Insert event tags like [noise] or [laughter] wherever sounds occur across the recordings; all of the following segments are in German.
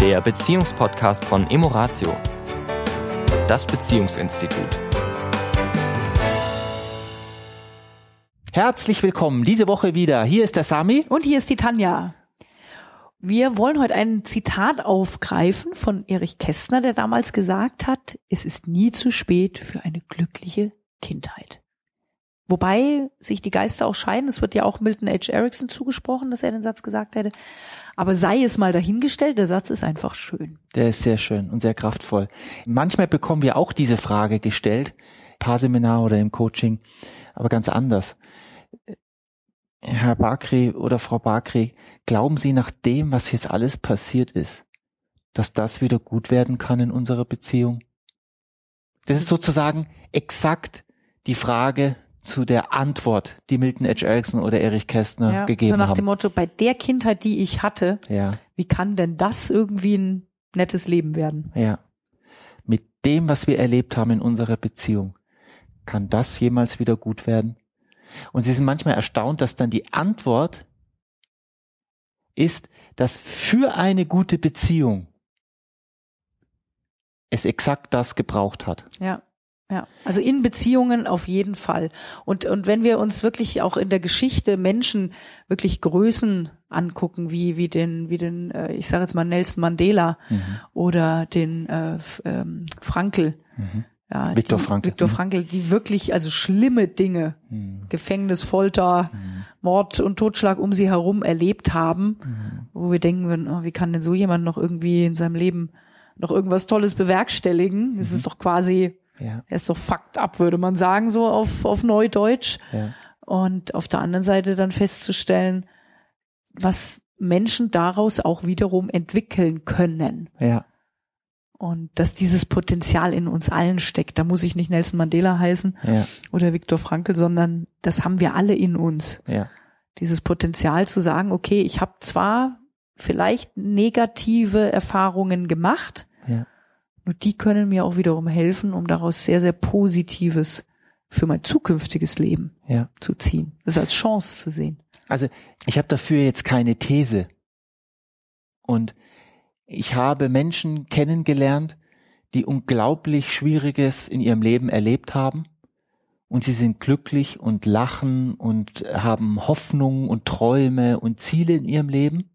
der Beziehungspodcast von Emoratio, das Beziehungsinstitut. Herzlich willkommen diese Woche wieder. Hier ist der Sami. Und hier ist die Tanja. Wir wollen heute ein Zitat aufgreifen von Erich Kästner, der damals gesagt hat, es ist nie zu spät für eine glückliche Kindheit. Wobei sich die Geister auch scheiden. Es wird ja auch Milton H. Erickson zugesprochen, dass er den Satz gesagt hätte. Aber sei es mal dahingestellt, der Satz ist einfach schön. Der ist sehr schön und sehr kraftvoll. Manchmal bekommen wir auch diese Frage gestellt, Paarseminar oder im Coaching, aber ganz anders. Herr Bakri oder Frau Bakri, glauben Sie nach dem, was jetzt alles passiert ist, dass das wieder gut werden kann in unserer Beziehung? Das ist sozusagen exakt die Frage, zu der Antwort, die Milton H. Erickson oder Erich Kästner ja, gegeben haben. So nach dem Motto, bei der Kindheit, die ich hatte, ja. wie kann denn das irgendwie ein nettes Leben werden? Ja. Mit dem, was wir erlebt haben in unserer Beziehung, kann das jemals wieder gut werden? Und sie sind manchmal erstaunt, dass dann die Antwort ist, dass für eine gute Beziehung es exakt das gebraucht hat. Ja. Ja, also in Beziehungen auf jeden Fall. Und, und wenn wir uns wirklich auch in der Geschichte Menschen wirklich Größen angucken, wie, wie den, wie den, äh, ich sage jetzt mal Nelson Mandela mhm. oder den äh, ähm, Frankel. Mhm. Ja, Viktor Frankl. Viktor mhm. Frankl, die wirklich also schlimme Dinge, mhm. Gefängnis, Folter, mhm. Mord und Totschlag um sie herum erlebt haben, mhm. wo wir denken, oh, wie kann denn so jemand noch irgendwie in seinem Leben noch irgendwas Tolles bewerkstelligen? Das ist doch quasi ja. Er ist so fucked up, würde man sagen, so auf, auf Neudeutsch. Ja. Und auf der anderen Seite dann festzustellen, was Menschen daraus auch wiederum entwickeln können. Ja. Und dass dieses Potenzial in uns allen steckt. Da muss ich nicht Nelson Mandela heißen ja. oder Viktor Frankl, sondern das haben wir alle in uns. Ja. Dieses Potenzial zu sagen, okay, ich habe zwar vielleicht negative Erfahrungen gemacht, ja. Nur die können mir auch wiederum helfen, um daraus sehr, sehr Positives für mein zukünftiges Leben ja. zu ziehen. Das als Chance zu sehen. Also ich habe dafür jetzt keine These. Und ich habe Menschen kennengelernt, die unglaublich Schwieriges in ihrem Leben erlebt haben. Und sie sind glücklich und lachen und haben Hoffnung und Träume und Ziele in ihrem Leben.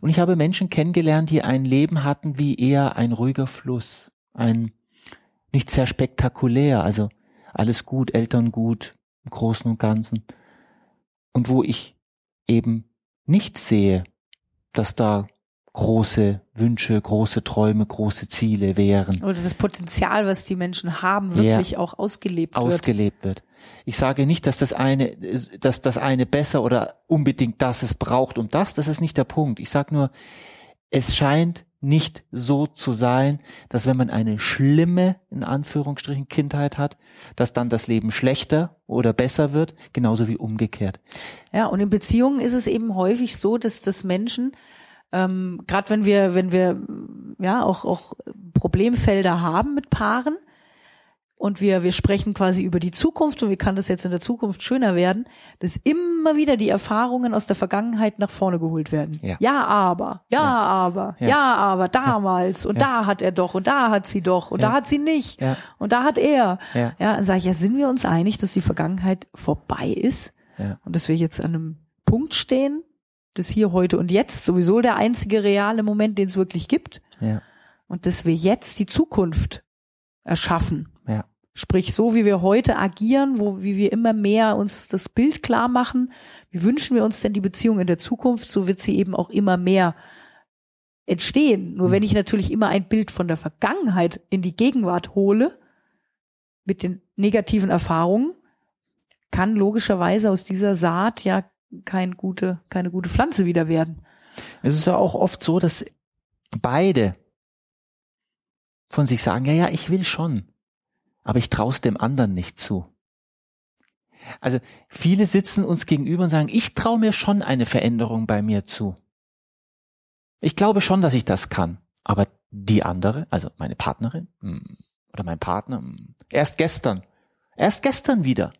Und ich habe Menschen kennengelernt, die ein Leben hatten wie eher ein ruhiger Fluss, ein nicht sehr spektakulär, also alles gut, Eltern gut, im Großen und Ganzen. Und wo ich eben nicht sehe, dass da große Wünsche, große Träume, große Ziele wären. Oder das Potenzial, was die Menschen haben, wirklich ja, auch ausgelebt wird. Ausgelebt wird. Ich sage nicht, dass das eine, dass das eine besser oder unbedingt das es braucht und das, das ist nicht der Punkt. Ich sage nur, es scheint nicht so zu sein, dass wenn man eine schlimme, in Anführungsstrichen, Kindheit hat, dass dann das Leben schlechter oder besser wird, genauso wie umgekehrt. Ja, und in Beziehungen ist es eben häufig so, dass das Menschen ähm, gerade wenn wir, wenn wir ja auch, auch Problemfelder haben mit Paaren und wir, wir sprechen quasi über die Zukunft und wie kann das jetzt in der Zukunft schöner werden, dass immer wieder die Erfahrungen aus der Vergangenheit nach vorne geholt werden. Ja, ja aber, ja, ja. aber, ja. ja. aber damals und da hat er doch und da hat sie doch und da hat sie nicht und da hat er. Ja, ja dann sage ich, ja, sind wir uns einig, dass die Vergangenheit vorbei ist und dass wir jetzt an einem Punkt stehen, das Hier, Heute und Jetzt sowieso der einzige reale Moment, den es wirklich gibt. Ja. Und dass wir jetzt die Zukunft erschaffen. Ja. Sprich, so wie wir heute agieren, wo, wie wir immer mehr uns das Bild klar machen, wie wünschen wir uns denn die Beziehung in der Zukunft, so wird sie eben auch immer mehr entstehen. Nur mhm. wenn ich natürlich immer ein Bild von der Vergangenheit in die Gegenwart hole, mit den negativen Erfahrungen, kann logischerweise aus dieser Saat ja kein gute, keine gute Pflanze wieder werden. Es ist ja auch oft so, dass beide von sich sagen, ja, ja, ich will schon, aber ich traue dem anderen nicht zu. Also viele sitzen uns gegenüber und sagen, ich traue mir schon eine Veränderung bei mir zu. Ich glaube schon, dass ich das kann, aber die andere, also meine Partnerin hm, oder mein Partner, hm, erst gestern, erst gestern wieder.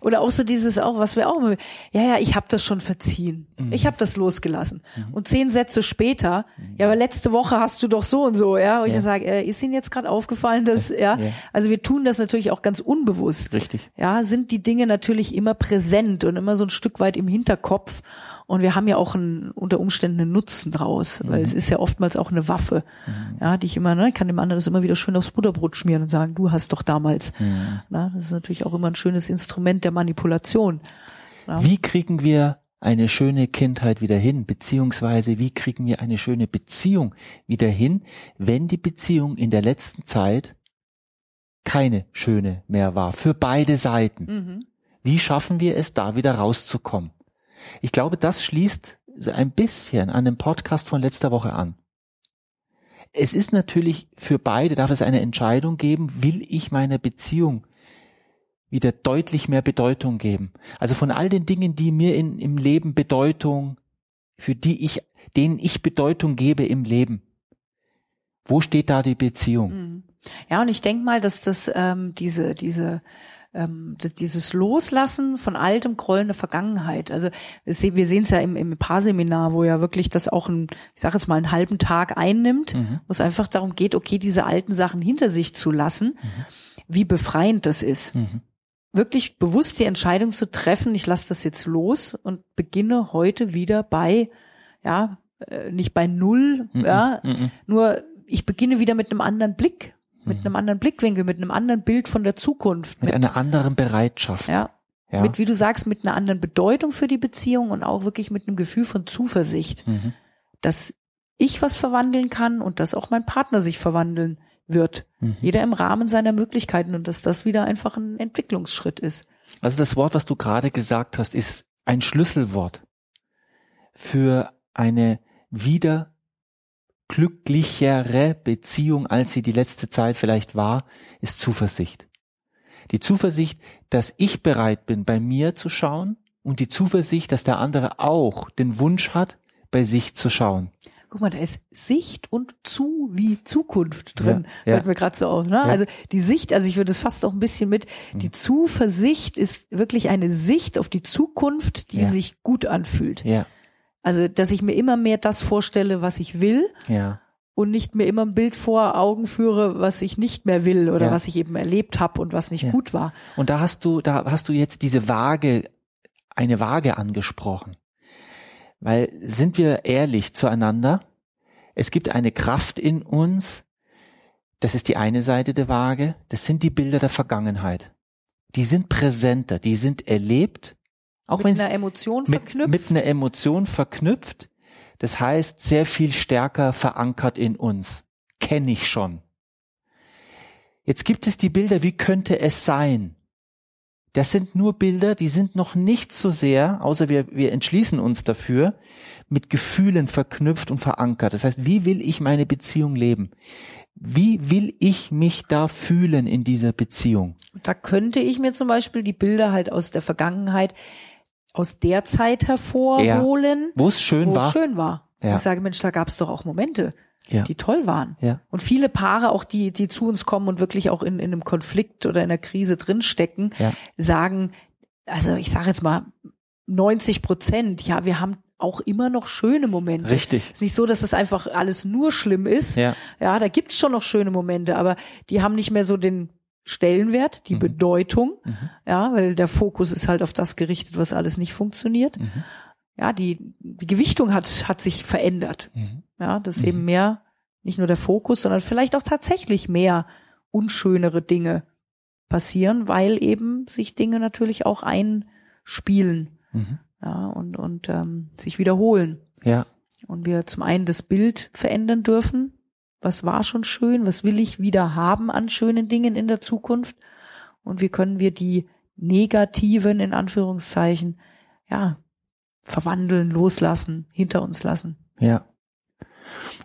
Oder auch so dieses auch, was wir auch immer, ja, ja, ich habe das schon verziehen. Mhm. Ich habe das losgelassen. Und zehn Sätze später, ja, aber letzte Woche hast du doch so und so, ja, wo ich Ja. dann sage, äh, ist Ihnen jetzt gerade aufgefallen, dass, ja, Ja. also wir tun das natürlich auch ganz unbewusst. Richtig. Ja, sind die Dinge natürlich immer präsent und immer so ein Stück weit im Hinterkopf. Und wir haben ja auch einen, unter Umständen einen Nutzen draus, weil es ist ja oftmals auch eine Waffe, ja, die ich immer, ne, ich kann dem anderen das immer wieder schön aufs Butterbrot schmieren und sagen, du hast doch damals. Na, das ist natürlich auch immer ein schönes Instrument der Manipulation. Wie kriegen wir eine schöne Kindheit wieder hin, beziehungsweise wie kriegen wir eine schöne Beziehung wieder hin, wenn die Beziehung in der letzten Zeit keine schöne mehr war, für beide Seiten? Mhm. Wie schaffen wir es, da wieder rauszukommen? Ich glaube, das schließt ein bisschen an dem Podcast von letzter Woche an. Es ist natürlich für beide, darf es eine Entscheidung geben, will ich meiner Beziehung wieder deutlich mehr Bedeutung geben. Also von all den Dingen, die mir in, im Leben Bedeutung, für die ich, denen ich Bedeutung gebe im Leben. Wo steht da die Beziehung? Mhm. Ja, und ich denke mal, dass das ähm, diese, diese ähm, dieses Loslassen von altem Groll Vergangenheit. Also wir sehen es ja im, im Paarseminar, wo ja wirklich das auch ein, ich sage jetzt mal, einen halben Tag einnimmt, Mhm. wo es einfach darum geht, okay, diese alten Sachen hinter sich zu lassen, wie befreiend das ist. Mhm. Wirklich bewusst die Entscheidung zu treffen, ich lasse das jetzt los und beginne heute wieder bei, ja, äh, nicht bei null, Mhm. ja, Mhm. nur ich beginne wieder mit einem anderen Blick, mit einem anderen Blickwinkel, mit einem anderen Bild von der Zukunft. Mit einer anderen Bereitschaft. ja, Ja. mit, wie du sagst, mit einer anderen Bedeutung für die Beziehung und auch wirklich mit einem Gefühl von Zuversicht, Mhm. dass ich was verwandeln kann und dass auch mein Partner sich verwandeln wird. Mhm. Jeder im Rahmen seiner Möglichkeiten und dass das wieder einfach ein Entwicklungsschritt ist. Also das Wort, was du gerade gesagt hast, ist ein Schlüsselwort für eine wieder glücklichere Beziehung, als sie die letzte Zeit vielleicht war, ist Zuversicht. Die Zuversicht, dass ich bereit bin, bei mir zu schauen und die Zuversicht, dass der andere auch den Wunsch hat, bei sich zu schauen. Guck mal, da ist Sicht und zu wie Zukunft drin. Ja, ja. Fällt mir gerade so auf. Ne? Ja. Also die Sicht, also ich würde es fast auch ein bisschen mit, die Mhm. Zuversicht ist wirklich eine Sicht auf die Zukunft, die Ja. sich gut anfühlt. Ja, Also, dass ich mir immer mehr das vorstelle, was ich will ja, und nicht mir immer ein Bild vor Augen führe, was ich nicht mehr will oder Ja. was ich eben erlebt habe und was nicht Ja. gut war. Und da hast du, da hast du jetzt diese Waage, eine Waage angesprochen. Weil sind wir ehrlich zueinander? Es gibt eine Kraft in uns. Das ist die eine Seite der Waage. Das sind die Bilder der Vergangenheit. Die sind präsenter, die sind erlebt. Auch mit wenn einer Emotion mit, verknüpft. mit einer Emotion verknüpft. Das heißt, sehr viel stärker verankert in uns. Kenne ich schon. Jetzt gibt es die Bilder, wie könnte es sein? Das sind nur Bilder, die sind noch nicht so sehr, außer wir, wir entschließen uns dafür, mit Gefühlen verknüpft und verankert. Das heißt, wie will ich meine Beziehung leben? Wie will ich mich da fühlen in dieser Beziehung? Da könnte ich mir zum Beispiel die Bilder halt aus der Vergangenheit, aus der Zeit hervorholen, Wo es schön war? schön war. Ja. Ich sage, Mensch, da gab es doch auch Momente, Ja. die toll waren. Ja. Und viele Paare, auch die, die zu uns kommen und wirklich auch in, in einem Konflikt oder in einer Krise drinstecken, Ja. sagen, also ich sage jetzt mal 90 Prozent, ja, wir haben auch immer noch schöne Momente. Richtig. Es ist nicht so, dass das einfach alles nur schlimm ist. Ja. Ja, da gibt's schon noch schöne Momente, aber die haben nicht mehr so den Stellenwert, die Mhm. Bedeutung, Mhm. ja, weil der Fokus ist halt auf das gerichtet, was alles nicht funktioniert. Mhm. Ja, die, die Gewichtung hat, hat sich verändert. Mhm. Ja, dass Mhm. eben mehr, nicht nur der Fokus, sondern vielleicht auch tatsächlich mehr unschönere Dinge passieren, weil eben sich Dinge natürlich auch einspielen, Mhm. ja, und, und ähm, sich wiederholen. Ja. Und wir zum einen das Bild verändern dürfen. Was war schon schön? Was will ich wieder haben an schönen Dingen in der Zukunft? Und wie können wir die negativen, in Anführungszeichen, ja, verwandeln, loslassen, hinter uns lassen? Ja.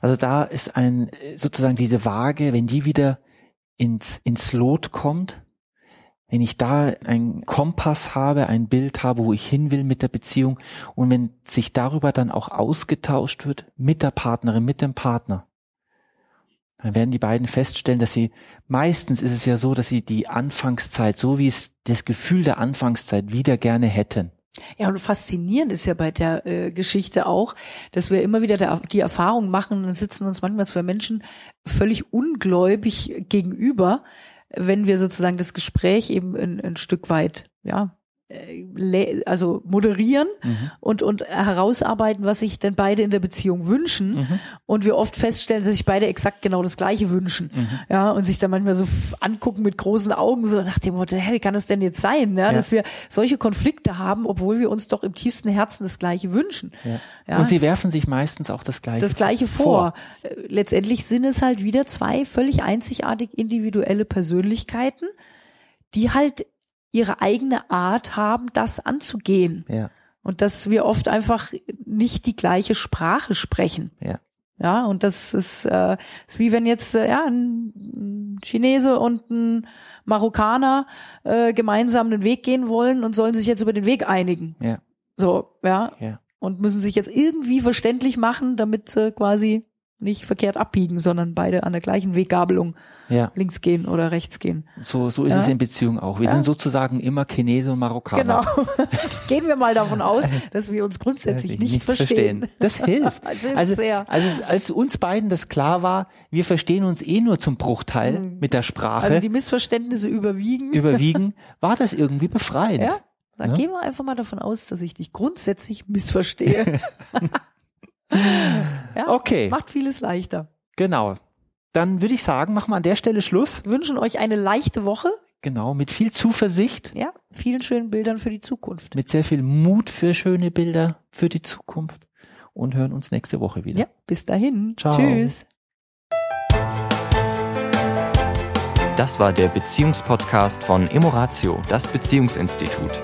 Also da ist ein, sozusagen diese Waage, wenn die wieder ins, ins Lot kommt, wenn ich da einen Kompass habe, ein Bild habe, wo ich hin will mit der Beziehung und wenn sich darüber dann auch ausgetauscht wird mit der Partnerin, mit dem Partner, dann werden die beiden feststellen, dass sie, meistens ist es ja so, dass sie die Anfangszeit, so wie es das Gefühl der Anfangszeit wieder gerne hätten. Ja, und faszinierend ist ja bei der äh, Geschichte auch, dass wir immer wieder der, die Erfahrung machen und sitzen uns manchmal zwei Menschen völlig ungläubig gegenüber, wenn wir sozusagen das Gespräch eben ein, ein Stück weit, ja, also moderieren mhm. und und herausarbeiten, was sich denn beide in der Beziehung wünschen mhm. und wir oft feststellen, dass sich beide exakt genau das gleiche wünschen. Mhm. Ja, und sich dann manchmal so angucken mit großen Augen so nach dem Motto, hey, wie kann das denn jetzt sein, ja, ja. dass wir solche Konflikte haben, obwohl wir uns doch im tiefsten Herzen das gleiche wünschen. Ja. ja. Und sie werfen sich meistens auch das gleiche das gleiche vor. vor. Äh, letztendlich sind es halt wieder zwei völlig einzigartig individuelle Persönlichkeiten, die halt ihre eigene Art haben, das anzugehen. Ja. Und dass wir oft einfach nicht die gleiche Sprache sprechen. Ja. Ja, und das ist, äh, ist wie wenn jetzt äh, ja, ein Chinese und ein Marokkaner äh, gemeinsam den Weg gehen wollen und sollen sich jetzt über den Weg einigen. Ja. So, ja. ja. Und müssen sich jetzt irgendwie verständlich machen, damit sie quasi nicht verkehrt abbiegen, sondern beide an der gleichen Weggabelung ja. links gehen oder rechts gehen. So, so ist ja. es in Beziehungen auch. Wir ja. sind sozusagen immer Chinese und Marokkaner. Genau. [laughs] Gehen wir mal davon aus, dass wir uns grundsätzlich nicht, nicht verstehen. verstehen. Das hilft. [laughs] das hilft also, sehr. also als uns beiden das klar war, wir verstehen uns eh nur zum Bruchteil mhm. mit der Sprache. Also die Missverständnisse überwiegen. Überwiegen, war das irgendwie befreiend. Ja? Dann gehen wir einfach mal davon aus, dass ich dich grundsätzlich missverstehe. [laughs] ja, okay. Macht vieles leichter. Genau. Dann würde ich sagen, machen wir an der Stelle Schluss. Wir wünschen euch eine leichte Woche. Genau, mit viel Zuversicht. Ja, vielen schönen Bildern für die Zukunft. Mit sehr viel Mut für schöne Bilder für die Zukunft. Und hören uns nächste Woche wieder. Ja, bis dahin. Ciao. Tschüss. Das war der Beziehungspodcast von Emoratio, das Beziehungsinstitut.